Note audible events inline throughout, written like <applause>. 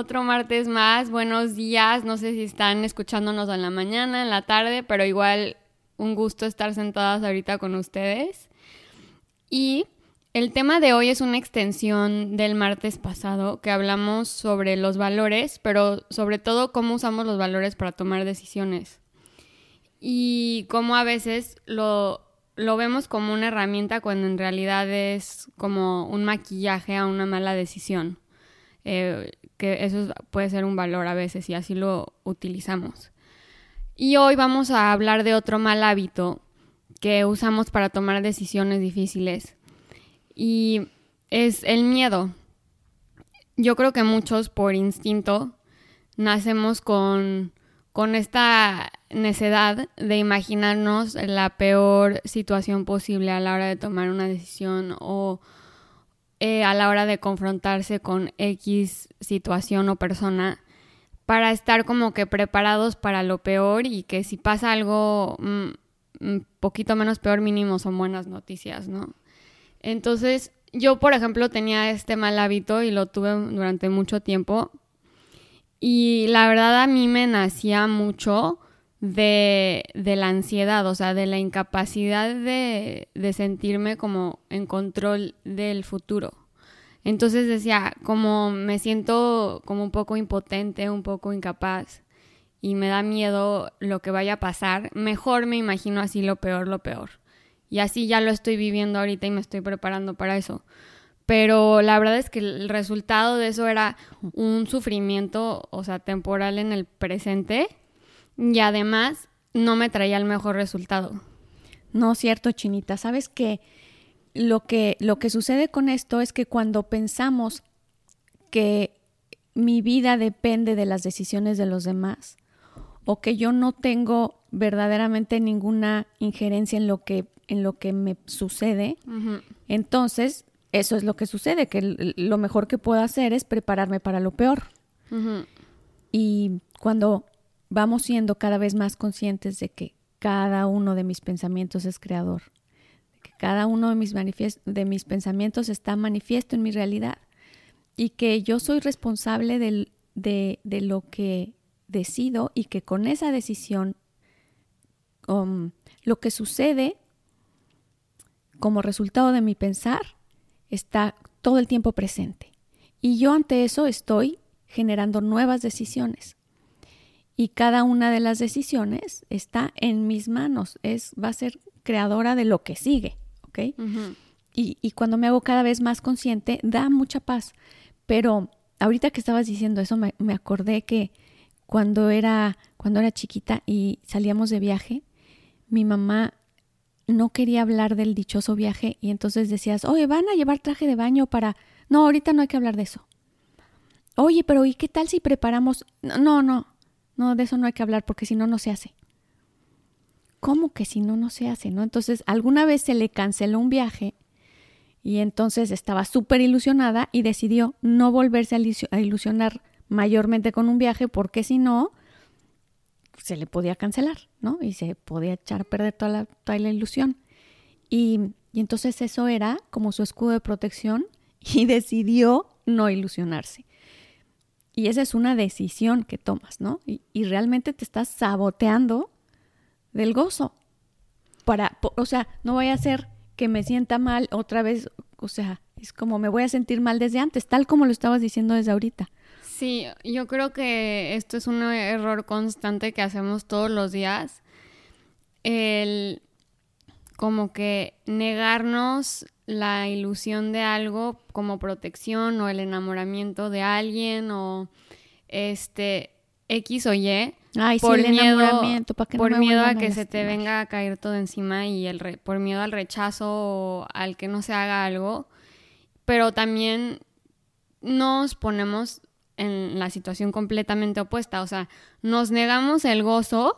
otro martes más. Buenos días. No sé si están escuchándonos en la mañana, en la tarde, pero igual un gusto estar sentadas ahorita con ustedes. Y el tema de hoy es una extensión del martes pasado que hablamos sobre los valores, pero sobre todo cómo usamos los valores para tomar decisiones. Y cómo a veces lo, lo vemos como una herramienta cuando en realidad es como un maquillaje a una mala decisión. Eh, que eso puede ser un valor a veces y así lo utilizamos. Y hoy vamos a hablar de otro mal hábito que usamos para tomar decisiones difíciles y es el miedo. Yo creo que muchos por instinto nacemos con, con esta necedad de imaginarnos la peor situación posible a la hora de tomar una decisión o eh, a la hora de confrontarse con X situación o persona para estar como que preparados para lo peor y que si pasa algo un mm, mm, poquito menos peor mínimo son buenas noticias, ¿no? Entonces yo, por ejemplo, tenía este mal hábito y lo tuve durante mucho tiempo y la verdad a mí me nacía mucho de, de la ansiedad, o sea, de la incapacidad de, de sentirme como en control del futuro. Entonces decía, como me siento como un poco impotente, un poco incapaz y me da miedo lo que vaya a pasar, mejor me imagino así lo peor, lo peor. Y así ya lo estoy viviendo ahorita y me estoy preparando para eso. Pero la verdad es que el resultado de eso era un sufrimiento, o sea, temporal en el presente y además no me traía el mejor resultado. No, cierto, Chinita. Sabes que lo que, lo que sucede con esto es que cuando pensamos que mi vida depende de las decisiones de los demás o que yo no tengo verdaderamente ninguna injerencia en lo que, en lo que me sucede, entonces eso es lo que sucede, que lo mejor que puedo hacer es prepararme para lo peor. Y cuando vamos siendo cada vez más conscientes de que cada uno de mis pensamientos es creador, que cada uno de mis, de mis pensamientos está manifiesto en mi realidad y que yo soy responsable de, de, lo que decido y que con esa decisión um, lo que sucede como resultado de mi pensar está todo el tiempo presente. Y yo ante eso estoy generando nuevas decisiones y cada una de las decisiones está en mis manos, es, va a ser creadora de lo que sigue, ¿ok? y, y, cuando me hago cada vez más consciente, da mucha paz. Pero ahorita que estabas diciendo eso, me, me acordé que cuando era, cuando era chiquita y salíamos de viaje, mi mamá no quería hablar del dichoso viaje y entonces decías, oye, van a llevar traje de baño para... No, ahorita no hay que hablar de eso. Oye, pero ¿y qué tal si preparamos? No, no, no, de eso no hay que hablar porque si no, no se hace. ¿Cómo que si no, no se hace? ¿No? Entonces, alguna vez se le canceló un viaje y entonces estaba súper ilusionada y decidió no volverse a ilusionar mayormente con un viaje porque si no, se le podía cancelar, ¿no? Y se podía echar a perder toda la, toda la ilusión. Y, y entonces eso era como su escudo de protección <laughs> y decidió no ilusionarse. Y esa es una decisión que tomas, ¿no? Y, realmente te estás saboteando del gozo. Para, o sea, no voy a hacer que me sienta mal otra vez, o sea, es como me voy a sentir mal desde antes, tal como lo estabas diciendo desde ahorita. Sí, yo creo que esto es un error constante que hacemos todos los días. El como que negarnos la ilusión de algo como protección o el enamoramiento de alguien o este X o Y por miedo, por miedo a que se te venga a caer todo encima y el por miedo al rechazo o al que no se haga algo, pero también nos ponemos en la situación completamente opuesta, o sea, nos negamos el gozo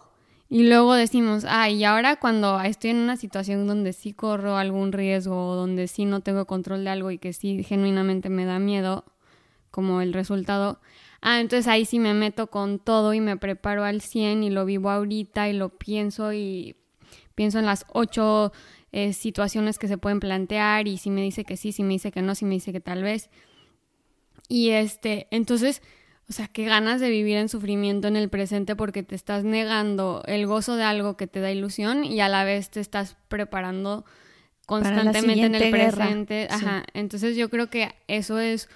y luego decimos, ah, y ahora cuando estoy en una situación donde sí corro algún riesgo o donde sí no tengo control de algo y que sí genuinamente me da miedo, como el resultado, ah, entonces ahí sí me meto con todo y me preparo al 100 y lo vivo ahorita y lo pienso y pienso en las ocho eh, situaciones que se pueden plantear y si me dice que sí, si me dice que no, si me dice que tal vez. Y este, entonces, o sea, qué ganas de vivir en sufrimiento en el presente porque te estás negando el gozo de algo que te da ilusión y a la vez te estás preparando constantemente en el presente. Ajá. Entonces yo creo que eso es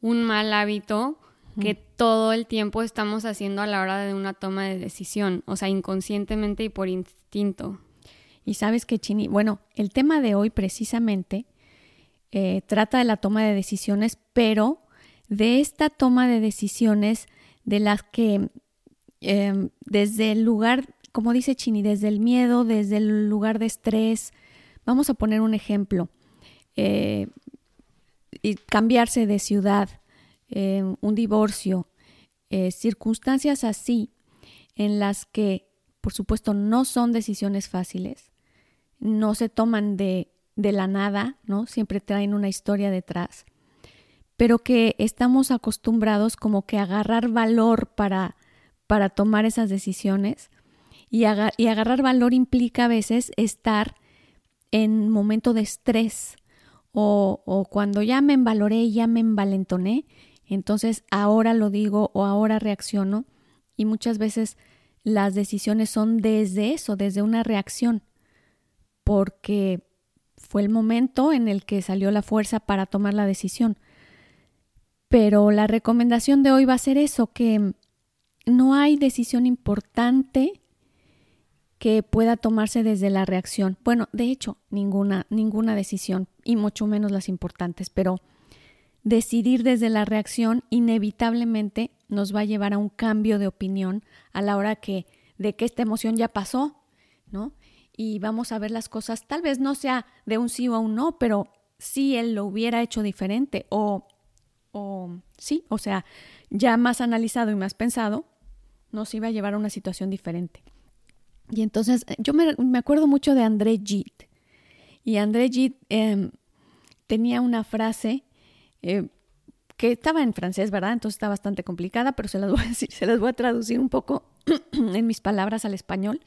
un mal hábito que todo el tiempo estamos haciendo a la hora de una toma de decisión, o sea, inconscientemente y por instinto. Y sabes que, Chini, bueno, el tema de hoy precisamente eh, trata de la toma de decisiones, pero de esta toma de decisiones de las que em, desde el lugar, como dice Chini, desde el miedo, desde el lugar de estrés, vamos a poner un ejemplo, eh, y cambiarse de ciudad, em, un divorcio, eh, circunstancias así en las que, por supuesto, no son decisiones fáciles, no se toman de, de la nada, ¿no? Siempre traen una historia detrás pero que estamos acostumbrados como que a agarrar valor para, para tomar esas decisiones y, y agarrar valor implica a veces estar en momento de estrés o, o cuando ya me envaloré, ya me envalentoné, entonces ahora lo digo o ahora reacciono y muchas veces las decisiones son desde eso, desde una reacción, porque fue el momento en el que salió la fuerza para tomar la decisión. Pero la recomendación de hoy va a ser eso, que no hay decisión importante que pueda tomarse desde la reacción. Bueno, de hecho, ninguna, ninguna decisión, y mucho menos las importantes, pero decidir desde la reacción inevitablemente nos va a llevar a un cambio de opinión a la hora que de que esta emoción ya pasó, ¿no? Y vamos a ver las cosas, tal vez no sea de un sí o un no, pero si él lo hubiera hecho diferente o o sí, o sea, ya más analizado y más pensado, nos iba a llevar a una situación diferente. Y entonces eh, yo me, acuerdo mucho de André Gide. Y André Gide em, tenía una frase eh, que estaba en francés, ¿verdad? Entonces está bastante complicada, pero se las <laughs> voy a decir, se las voy a traducir un poco <clears throat> en mis palabras al español.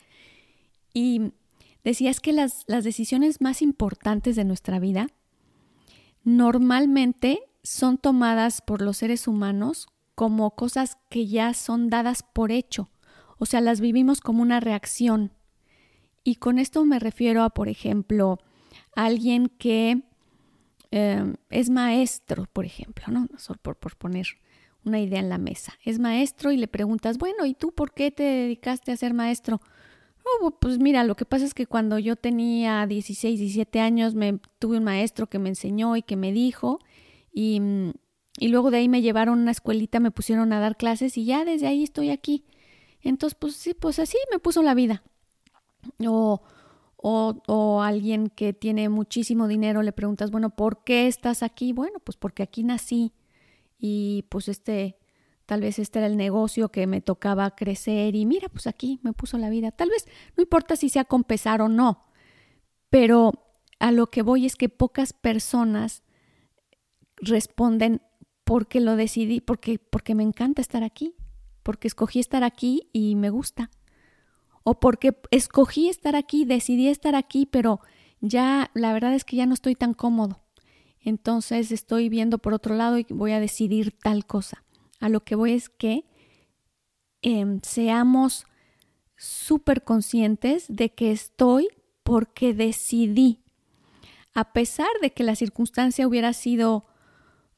Y decía es que las, las decisiones más importantes de nuestra vida normalmente son tomadas por los seres humanos como cosas que ya son dadas por hecho, o sea, las vivimos como una reacción. Y con esto me refiero a, por ejemplo, alguien que em, es maestro, por ejemplo, ¿no? Por, por poner una idea en la mesa. Es maestro y le preguntas, bueno, ¿y tú por qué te dedicaste a ser maestro? Oh, pues mira, lo que pasa es que cuando yo tenía 16, 17 años, me tuve un maestro que me enseñó y que me dijo, y, mm, y luego de ahí me llevaron a una escuelita, me pusieron a dar clases y ya desde ahí estoy aquí. Entonces, pues sí, pues así me puso la vida. O, o, o, alguien que tiene muchísimo dinero le preguntas, bueno, ¿por qué estás aquí? Bueno, pues porque aquí nací y pues este, tal vez este era el negocio que me tocaba crecer y mira, pues aquí me puso la vida. Tal vez no importa si sea con pesar o no, pero a lo que voy es que pocas personas responden porque lo decidí, porque, porque me encanta estar aquí, porque escogí estar aquí y me gusta. O porque escogí estar aquí, decidí estar aquí, pero ya la verdad es que ya no estoy tan cómodo. Entonces estoy viendo por otro lado y voy a decidir tal cosa. A lo que voy es que em, seamos súper conscientes de que estoy porque decidí. A pesar de que la circunstancia hubiera sido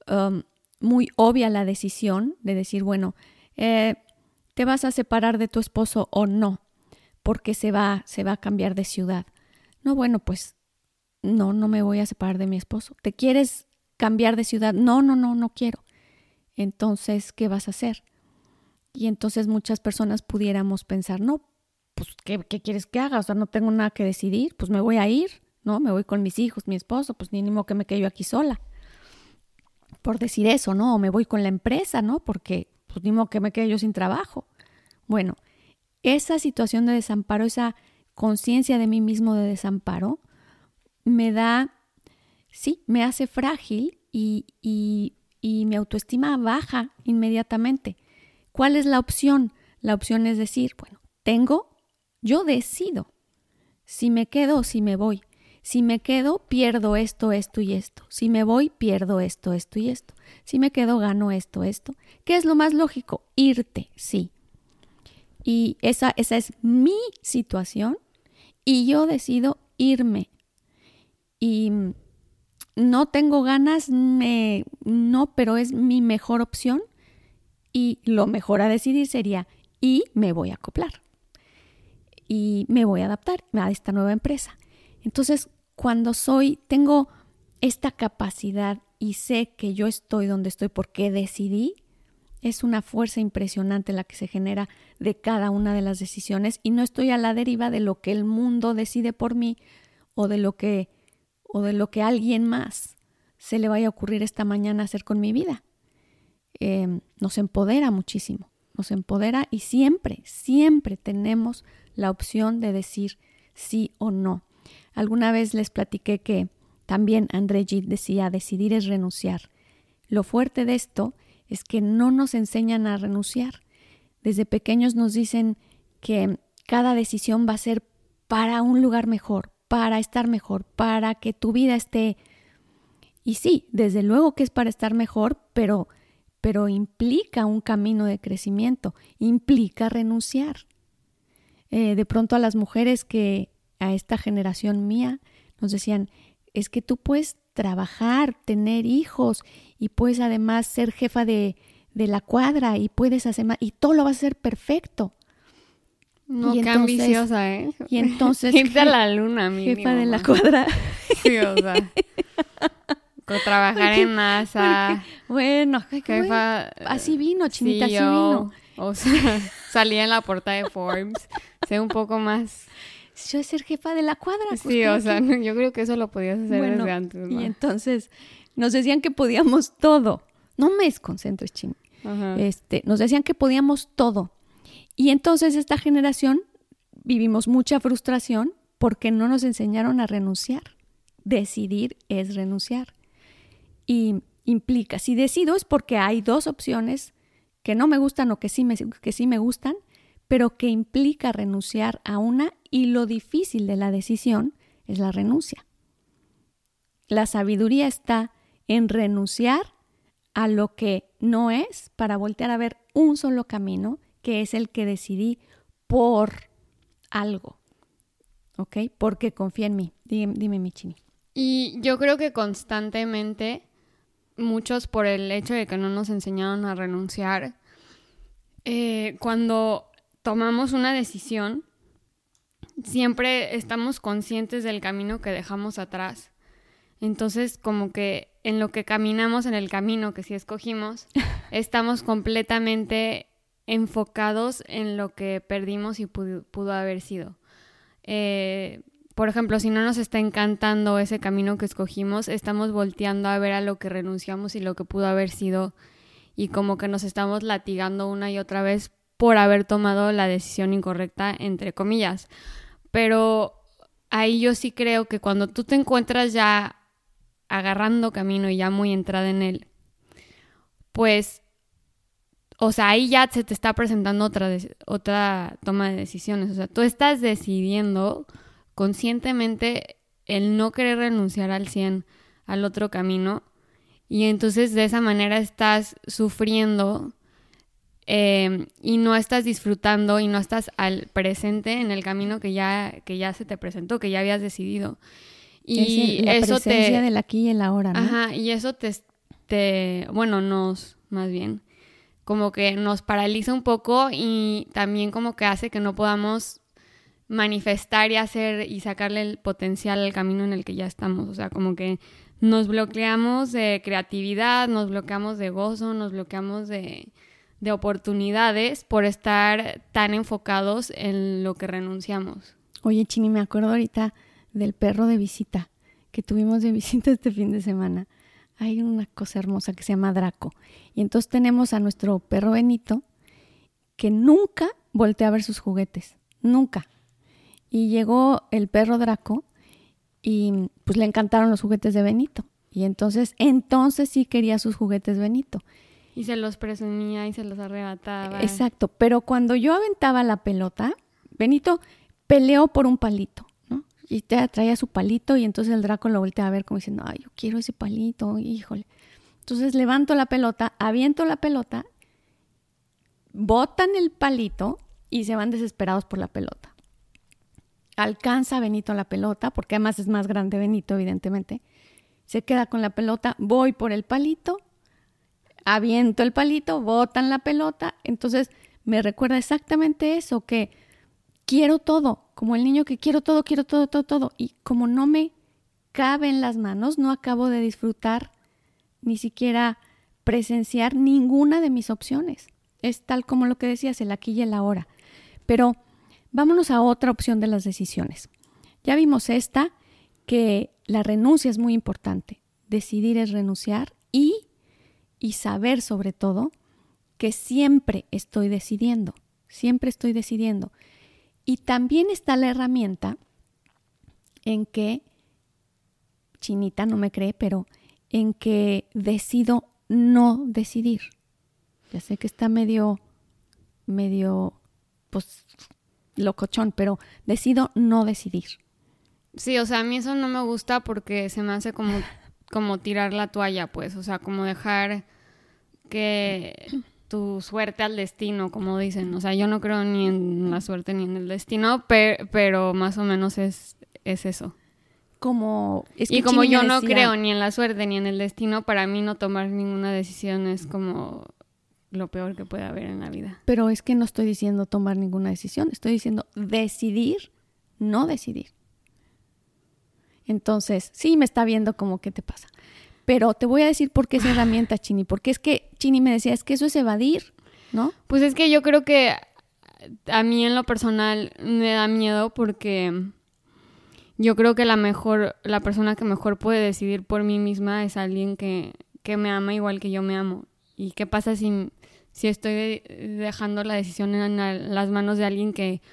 Um, muy obvia la decisión de decir, bueno, eh, te vas a separar de tu esposo o no, porque se va, se va a cambiar de ciudad. No, bueno, pues no, no me voy a separar de mi esposo. ¿Te quieres cambiar de ciudad? No, no, no, no quiero. Entonces, ¿qué vas a hacer? Y entonces muchas personas pudiéramos pensar, no, pues, ¿qué, ¿qué, quieres que haga? O sea, no tengo nada que decidir, pues me voy a ir, ¿no? Me voy con mis hijos, mi esposo, pues ni modo que me quedo aquí sola por decir eso, ¿no? O me voy con la empresa, ¿no? Porque, pues, que me quede yo sin trabajo. Bueno, esa situación de desamparo, esa conciencia de mí mismo de desamparo, me da, sí, me hace frágil y, y, y mi autoestima baja inmediatamente. ¿Cuál es la opción? La opción es decir, bueno, tengo, yo decido si me quedo o si me voy. Si me quedo, pierdo esto, esto y esto. Si me voy, pierdo esto, esto y esto. Si me quedo, gano esto, esto. ¿Qué es lo más lógico? Irte, sí. Y esa, esa es mi situación y yo decido irme. Y no tengo ganas, me, no, pero es mi mejor opción. Y lo mejor a decidir sería, y me voy a acoplar. Y me voy a adaptar a esta nueva empresa. Entonces, cuando soy, tengo esta capacidad y sé que yo estoy donde estoy porque decidí, es una fuerza impresionante la que se genera de cada una de las decisiones y no estoy a la deriva de lo que el mundo decide por mí o de lo que o de lo que alguien más se le vaya a ocurrir esta mañana hacer con mi vida. Em, nos empodera muchísimo, nos empodera y siempre, siempre tenemos la opción de decir sí o no. Alguna vez les platiqué que también André Gide decía, decidir es renunciar. Lo fuerte de esto es que no nos enseñan a renunciar. Desde pequeños nos dicen que cada decisión va a ser para un lugar mejor, para estar mejor, para que tu vida esté... Y sí, desde luego que es para estar mejor, pero, pero implica un camino de crecimiento, implica renunciar. Eh, de pronto a las mujeres que a esta generación mía nos decían, es que tú puedes trabajar, tener hijos y puedes además ser jefa de, de la cuadra y puedes hacer más, y todo lo va a ser perfecto. No, qué ambiciosa, ¿eh? Y entonces... <laughs> Irte a la luna, mínimo, Jefa de la cuadra. Sí, o sea... <laughs> con trabajar en NASA. bueno, jefa, así vino, chinita, así vino. O sea, <laughs> salía en la portada de Forbes. sé un poco más... Yo ser jefa de la cuadra. Pues, sí, o sea, <laughs> yo creo que eso lo podías hacer desde antes. Y entonces nos decían que podíamos todo. No me desconcentres, ching. Este, nos decían que podíamos todo. Y entonces esta generación vivimos mucha frustración porque no nos enseñaron a renunciar. Decidir es renunciar. Y implica, si decido es porque hay dos opciones que no me gustan o que sí me, que sí me gustan, pero que implica renunciar a una y lo difícil de la decisión es la renuncia. La sabiduría está en renunciar a lo que no es para voltear a ver un solo camino que es el que decidí por algo. ¿Ok? Porque confía en mí. Dime, dime mi chini. Y yo creo que constantemente, muchos por el hecho de que no nos enseñaron a renunciar, eh, cuando tomamos una decisión, siempre estamos conscientes del camino que dejamos atrás. Entonces, como que en lo que caminamos, en el camino que sí escogimos, <laughs> estamos completamente enfocados en lo que perdimos y pudo, haber sido. Eh, por ejemplo, si no nos está encantando ese camino que escogimos, estamos volteando a ver a lo que renunciamos y lo que pudo haber sido y como que nos estamos latigando una y otra vez por haber tomado la decisión incorrecta, entre comillas. Pero ahí yo sí creo que cuando tú te encuentras ya agarrando camino y ya muy entrada en él, pues o sea, ahí ya se te está presentando otra, otra toma de decisiones. O sea, tú estás decidiendo conscientemente el no querer renunciar al 100 al otro camino. Y entonces de esa manera estás sufriendo em, y no estás disfrutando y no estás al presente en el camino que ya, que ya se te presentó, que ya habías decidido. Y la eso presencia te... del aquí y el ahora, ¿no? Ajá, y eso te, te, bueno, nos, más bien, como que nos paraliza un poco y también como que hace que no podamos manifestar y hacer y sacarle el potencial al camino en el que ya estamos. O sea, como que nos bloqueamos de creatividad, nos bloqueamos de gozo, nos bloqueamos de, de oportunidades por estar tan enfocados en lo que renunciamos. Oye, Chini, me acuerdo ahorita del perro de visita que tuvimos de <laughs> visita este fin de semana hay una cosa hermosa que se llama Draco. Y entonces tenemos a nuestro perro Benito que nunca voltea a ver sus juguetes, nunca. Y llegó el perro Draco y pues le encantaron los juguetes de Benito. Y entonces, entonces sí quería sus juguetes Benito. Y se los presumía y se los arrebataba. Exacto, pero cuando yo aventaba la pelota, Benito peleó por un palito, ¿no? Y te traía su palito y entonces el Draco lo voltea a ver como diciendo, ay, yo quiero ese palito, híjole. Entonces levanto la pelota, aviento la pelota, botan el palito y se van desesperados por la pelota. Alcanza Benito la pelota, porque además es más grande Benito, evidentemente. Se queda con la pelota, voy por el palito, aviento el palito, botan la pelota. Entonces me recuerda exactamente eso, que quiero todo, como el niño que quiero todo, quiero todo, todo, todo. Y como no me cabe en las manos, no acabo de disfrutar ni siquiera presenciar ninguna de mis opciones. Es tal como lo que decías, el aquí y el ahora. Pero vámonos a otra opción de las decisiones. Ya vimos esta, que la renuncia es muy importante. Decidir es renunciar y, y saber sobre todo que siempre estoy decidiendo, siempre estoy decidiendo. Y también está la herramienta en que, Chinita no me cree, pero en que decido no decidir. Ya sé que está medio, medio, pues, locochón, pero decido no decidir. Sí, o sea, a mí eso no me gusta porque se me hace como, como tirar la toalla, pues, o sea, como dejar que tu suerte al destino, como dicen. O sea, yo no creo ni en la suerte ni en el destino, pero, más o menos es, es eso. Como, y como yo no creo ni en la suerte ni en el destino, para mí no tomar ninguna decisión es como lo peor que puede haber en la vida. Pero es que no estoy diciendo tomar ninguna decisión, estoy diciendo decidir, no decidir. Entonces, sí me está viendo como qué te pasa. Pero te voy a decir por qué es herramienta, <sighs> Chini, porque es que Chini me decía, es que eso es evadir, ¿no? Pues es que yo creo que a mí en lo personal me da miedo porque yo creo que la mejor, la persona que mejor puede decidir por mí misma es alguien que, que me ama igual que yo me amo. ¿Y qué pasa si si estoy dejando la decisión en las manos de alguien que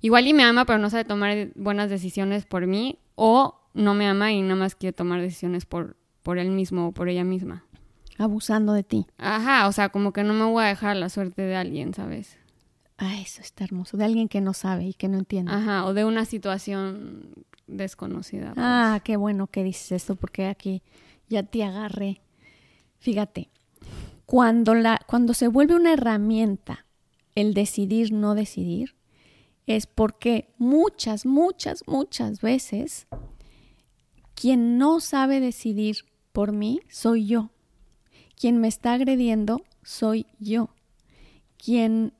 igual y me ama, pero no sabe tomar buenas decisiones por mí, o no me ama y nada más quiere tomar decisiones por, por él mismo o por ella misma. Abusando de ti. Ajá, o sea, como que no me voy a dejar la suerte de alguien, ¿sabes? Ah, eso está hermoso. De alguien que no sabe y que no entiende. Ajá, o de una situación desconocida. Pues. Ah, qué bueno que dices esto, porque aquí ya te agarré. Fíjate, cuando, la, cuando se vuelve una herramienta el decidir, no decidir, es porque muchas, muchas, muchas veces quien no sabe decidir por mí soy yo. Quien me está agrediendo soy yo. Quien,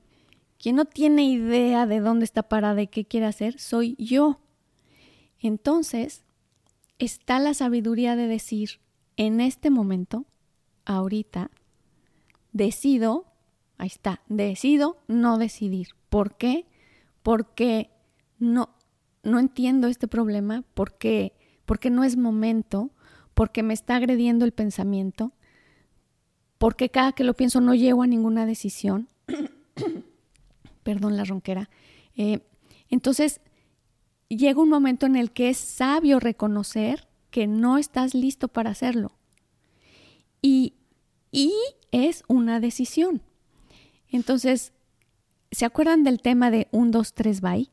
quien no tiene idea de dónde está parada y qué quiere hacer soy yo. Entonces, está la sabiduría de decir, en este momento, ahorita, decido, ahí está, decido no decidir. ¿Por qué? Porque no, no entiendo este problema, porque, porque no es momento, porque me está agrediendo el pensamiento, porque cada que lo pienso no llego a ninguna decisión. <coughs> Perdón la ronquera. Eh, entonces, llega un momento en el que es sabio reconocer que no estás listo para hacerlo. Y, y es una decisión. Entonces, ¿se acuerdan del tema de un, dos, tres, bye?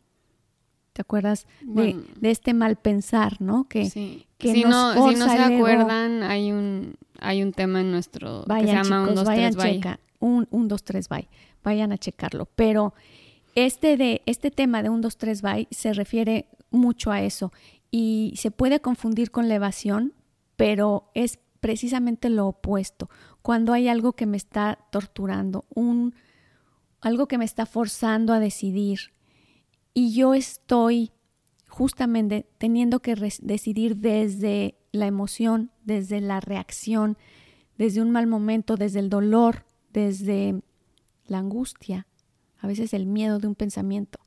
¿Te acuerdas de, este mal pensar, no? Que, sí. si, no, si no se acuerdan, hay un, hay un tema en nuestro que se llama un, dos, tres, bye. un, un, dos, tres, bye. Vayan a checarlo. Pero este, de, este tema de un, dos, tres, bye se refiere mucho a eso y se puede confundir con la evasión, pero es precisamente lo opuesto cuando hay algo que me está torturando, un, algo que me está forzando a decidir y yo estoy justamente teniendo que decidir desde la emoción, desde la reacción, desde un mal momento, desde el dolor, desde la angustia, a veces el miedo de un pensamiento.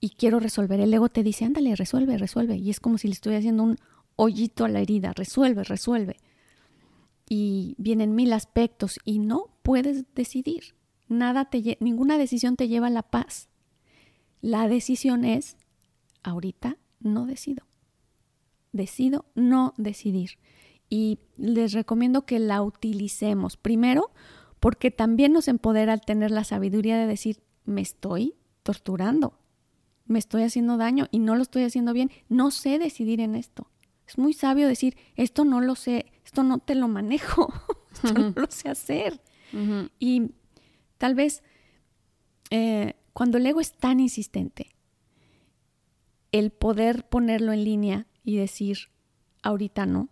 Y quiero resolver. El ego te dice, ándale, resuelve, resuelve. Y es como si le estuviera haciendo un hoyito a la herida. Resuelve, resuelve y vienen mil aspectos y no puedes decidir. Nada te ninguna decisión te lleva a la paz. La decisión es ahorita no decido. Decido no decidir. Y les recomiendo que la utilicemos. Primero, porque también nos empodera al tener la sabiduría de decir, me estoy torturando. me estoy haciendo daño y no lo estoy haciendo bien, no sé decidir en esto. Es muy sabio decir, esto no lo sé, esto no te lo manejo, <laughs> esto no lo sé hacer. Y tal vez eh, cuando el ego es tan insistente, el poder ponerlo en línea y decir, ahorita no,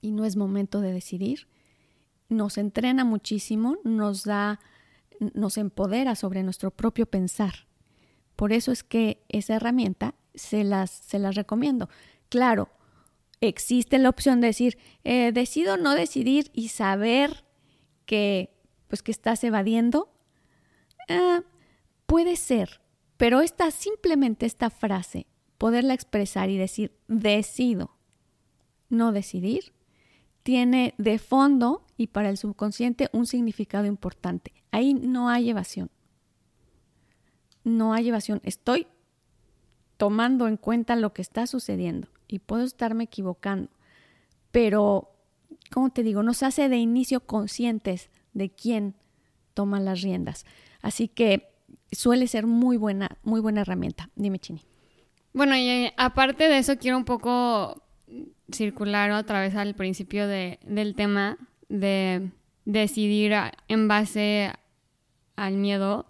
y no es momento de decidir, nos entrena muchísimo, nos da, nos empodera sobre nuestro propio pensar. Por eso es que esa herramienta se las, se las recomiendo. Claro, existe la opción de decir, eh, decido no decidir y saber que, pues, que estás evadiendo. Ah, puede ser, pero esta, simplemente esta frase, poderla expresar y decir, decido no decidir, tiene de fondo y para el subconsciente un significado importante. Ahí no hay evasión. No hay evasión. Estoy tomando en cuenta lo que está sucediendo y puedo estarme equivocando, pero, como te digo, nos hace de inicio conscientes de quién toma las riendas. Así que suele ser muy buena, muy buena herramienta. Dime, Chini. Bueno, y eh, aparte de eso, quiero un poco circular otra vez al principio de, del tema de decidir en base al miedo.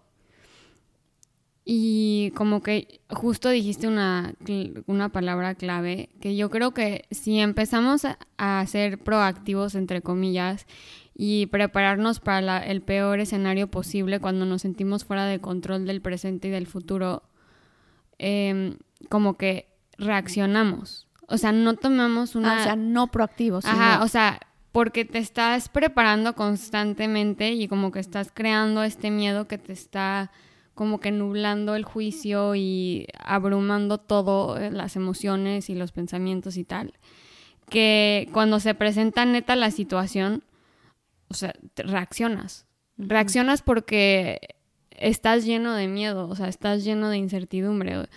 Y como que justo dijiste una, una palabra clave, que yo creo que si empezamos a ser proactivos, entre comillas, y prepararnos para el peor escenario posible cuando nos sentimos fuera de control del presente y del futuro, em, como que reaccionamos. O sea, no tomamos una... Ah, o sea, no proactivos. Ajá, o sea, porque te estás preparando constantemente y como que estás creando este miedo que te está como que nublando el juicio y abrumando todo, eh, las emociones y los pensamientos y tal. Que cuando se presenta neta la situación, o sea, reaccionas. Reaccionas porque estás lleno de miedo, o sea, estás lleno de incertidumbre.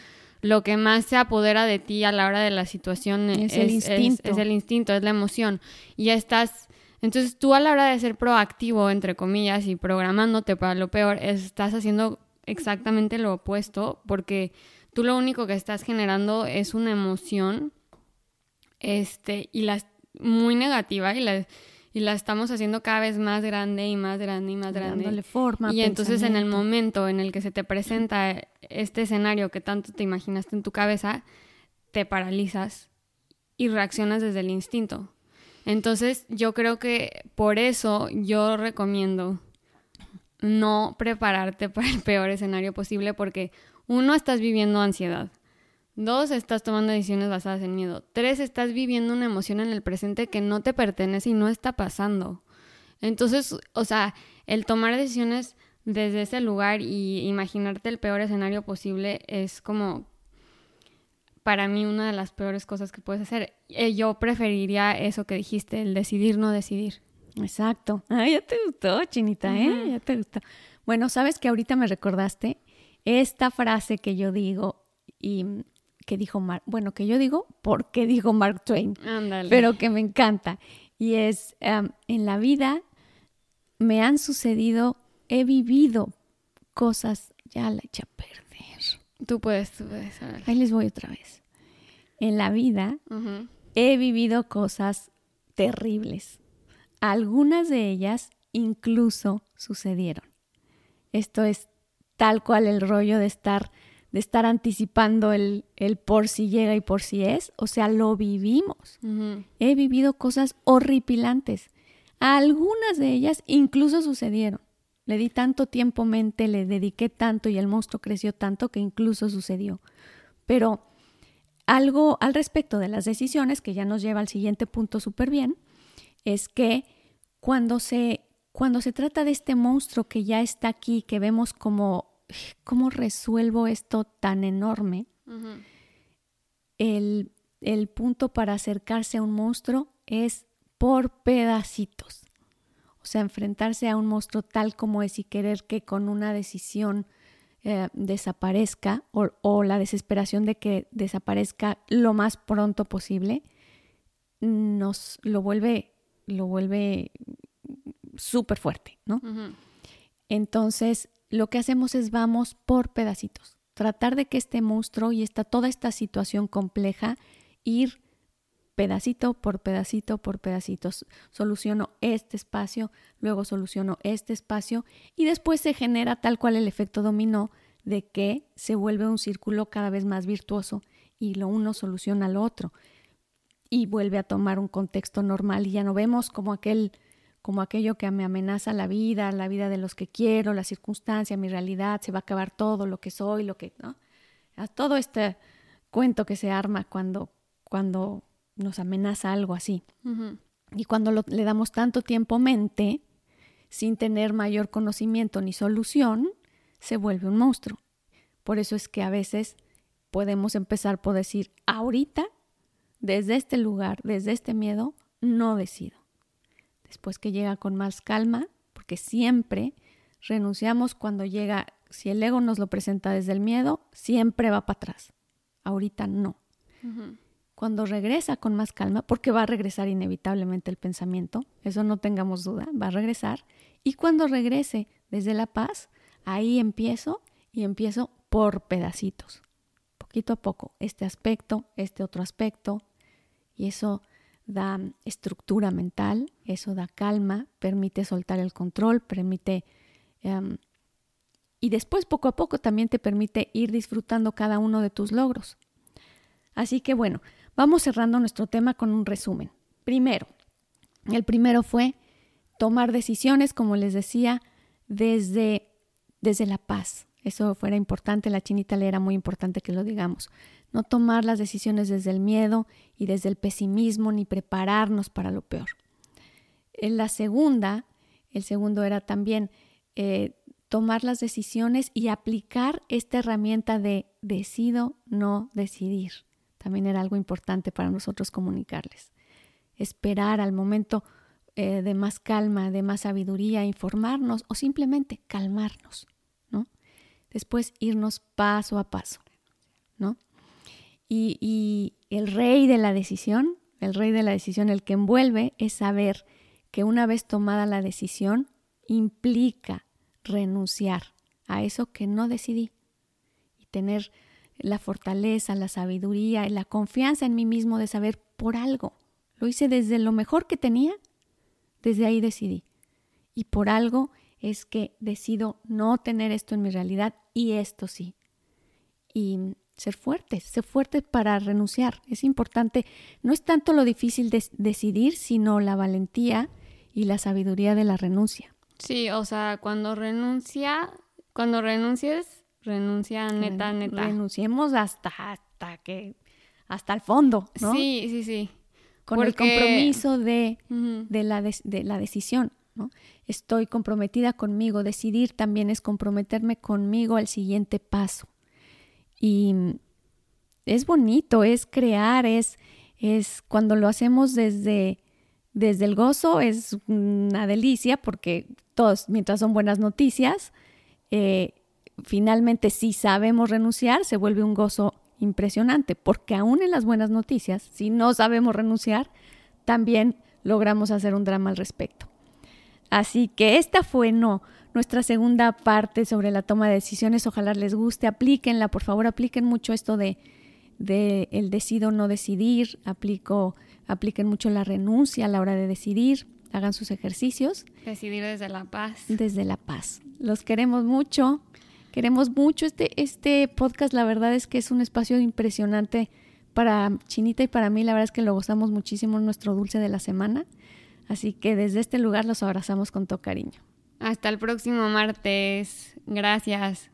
Lo que más se apodera de ti a la hora de la situación es, el instinto. Es, el instinto, es la emoción. Y ya estás. Entonces tú a la hora de ser proactivo, entre comillas, y programándote para lo peor, estás haciendo exactamente lo opuesto porque tú lo único que estás generando es una emoción este y la muy negativa y la y la estamos haciendo cada vez más grande y más grande y más grande. Dándole forma. Y entonces en el momento en el que se te presenta este escenario que tanto te imaginaste en tu cabeza, te paralizas y reaccionas desde el instinto. Entonces yo creo que por eso yo recomiendo no prepararte <laughs> para el peor escenario posible porque uno estás viviendo ansiedad. Dos, estás tomando decisiones basadas en miedo. Tres, estás viviendo una emoción en el presente que no te pertenece y no está pasando. Entonces, o sea, el tomar decisiones desde ese lugar y imaginarte el peor escenario posible es como para mí una de las peores cosas que puedes hacer. Eh, yo preferiría eso que dijiste, el decidir no decidir. Exacto. <laughs> Ay, ya te gustó, Chinita, ¿eh? Ya te gustó. Bueno, sabes que ahorita me recordaste esta frase que yo digo y que dijo Mark, bueno, que yo digo, ¿por qué dijo Mark Twain? Pero que me encanta. Y es, em, en la vida me han sucedido, he vivido cosas, ya la eché a perder. Tú puedes, tú puedes. Ahí les voy otra vez. En la vida he vivido cosas terribles. Algunas de ellas incluso sucedieron. Esto es tal cual el rollo de estar de estar anticipando el, por si llega y por si es, o sea, lo vivimos. He vivido cosas horripilantes. Algunas de ellas incluso sucedieron. Le di tanto tiempo mente, le dediqué tanto y el monstruo creció tanto que incluso sucedió. Pero algo al respecto de las decisiones, que ya nos lleva al siguiente punto súper bien, es que cuando se, cuando se trata de este monstruo que ya está aquí, que vemos como ¿cómo resuelvo esto tan enorme? el, el punto para acercarse a un monstruo es por pedacitos. O sea, enfrentarse a un monstruo tal como es y querer que con una decisión eh, desaparezca o, o, la desesperación de que desaparezca lo más pronto posible, nos lo vuelve, lo vuelve súper fuerte, ¿no? Entonces, lo que hacemos es vamos por pedacitos. tratar de que este monstruo y esta, toda esta situación compleja ir pedacito por pedacito por pedacito. Soluciono este espacio, luego soluciono este espacio y después se genera tal cual el efecto dominó de que se vuelve un círculo cada vez más virtuoso y lo uno soluciona lo otro y vuelve a tomar un contexto normal y ya no vemos como aquel como aquello que me amenaza la vida, la vida de los que quiero, la circunstancia, mi realidad, se va a acabar todo lo que soy, lo que, ¿no? Todo este cuento que se arma cuando, cuando nos amenaza algo así. Y cuando le damos tanto tiempo mente, sin tener mayor conocimiento ni solución, se vuelve un monstruo. Por eso es que a veces podemos empezar por decir, ahorita, desde este lugar, desde este miedo, no decido después que llega con más calma, porque siempre renunciamos cuando llega, si el ego nos lo presenta desde el miedo, siempre va para atrás. Ahorita no. Cuando regresa con más calma, porque va a regresar inevitablemente el pensamiento, eso no tengamos duda, va a regresar. Y cuando regrese desde la paz, ahí empiezo y empiezo por pedacitos, poquito a poco, este aspecto, este otro aspecto, y eso da estructura mental, eso da calma, permite soltar el control, permite... Em, y después poco a poco también te permite ir disfrutando cada uno de tus logros. Así que bueno, vamos cerrando nuestro tema con un resumen. Primero, el primero fue tomar decisiones, como les decía, desde, desde la paz. Eso fuera importante, la chinita le era muy importante que lo digamos no tomar las decisiones desde el miedo y desde el pesimismo, ni prepararnos para lo peor. En la segunda, el segundo era también eh, tomar las decisiones y aplicar esta herramienta de decido, no decidir. También era algo importante para nosotros comunicarles. Esperar al momento eh, de más calma, de más sabiduría, informarnos o simplemente calmarnos, ¿no? Después irnos paso a paso, ¿no? Y, el rey de la decisión, el rey de la decisión, el que envuelve, es saber que una vez tomada la decisión, implica renunciar a eso que no decidí y tener la fortaleza, la sabiduría y la confianza en mí mismo de saber por algo. Lo hice desde lo mejor que tenía, desde ahí decidí. Y por algo es que decido no tener esto en mi realidad y esto sí. Y ser fuertes, ser fuertes para renunciar. Es importante, no es tanto lo difícil de decidir, sino la valentía y la sabiduría de la renuncia. Sí, o sea, cuando renuncia, cuando renuncies, renuncia neta, neta. Renunciemos hasta, hasta que, hasta el fondo, ¿no? Sí, sí, sí. Con el compromiso de, de, la de la decisión, ¿no? Estoy comprometida conmigo. Decidir también es comprometerme conmigo al siguiente paso. Y es bonito, es crear, es, es cuando lo hacemos desde, desde el gozo, es una delicia porque todos, mientras son buenas noticias, eh, finalmente si sabemos renunciar, se vuelve un gozo impresionante, porque aún en las buenas noticias, si no sabemos renunciar, también logramos hacer un drama al respecto. Así que esta fue no nuestra segunda parte sobre la toma de decisiones. Ojalá les guste, aplíquenla, por favor, apliquen mucho esto de, de el decido no decidir, aplico, apliquen mucho la renuncia a la hora de decidir, hagan sus ejercicios. Decidir desde la paz. Desde la paz. Los queremos mucho, queremos mucho este, este podcast, la verdad es que es un espacio impresionante para Chinita y para mí, la verdad es que lo gozamos muchísimo en nuestro dulce de la semana. Así que desde este lugar los abrazamos con todo cariño. Hasta el próximo martes. Gracias.